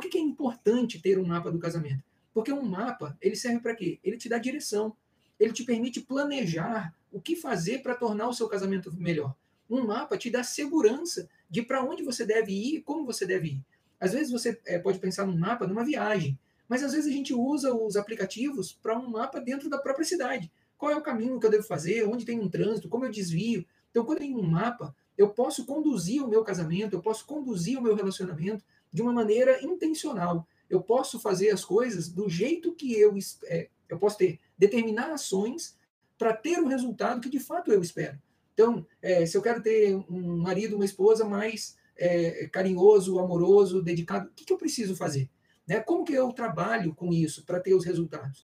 Por que, que é importante ter um mapa do casamento? Porque um mapa, ele serve para quê? Ele te dá direção. Ele te permite planejar o que fazer para tornar o seu casamento melhor. Um mapa te dá segurança de para onde você deve ir e como você deve ir. Às vezes você é, pode pensar num mapa numa viagem, mas às vezes a gente usa os aplicativos para um mapa dentro da própria cidade. Qual é o caminho que eu devo fazer? Onde tem um trânsito? Como eu desvio? Então, quando tenho um mapa, eu posso conduzir o meu casamento, eu posso conduzir o meu relacionamento de uma maneira intencional. Eu posso fazer as coisas do jeito que eu é, eu posso ter determinar ações para ter o resultado que de fato eu espero. Então, é, se eu quero ter um marido, uma esposa mais é, carinhoso, amoroso, dedicado, o que, que eu preciso fazer? Né? Como que eu trabalho com isso para ter os resultados?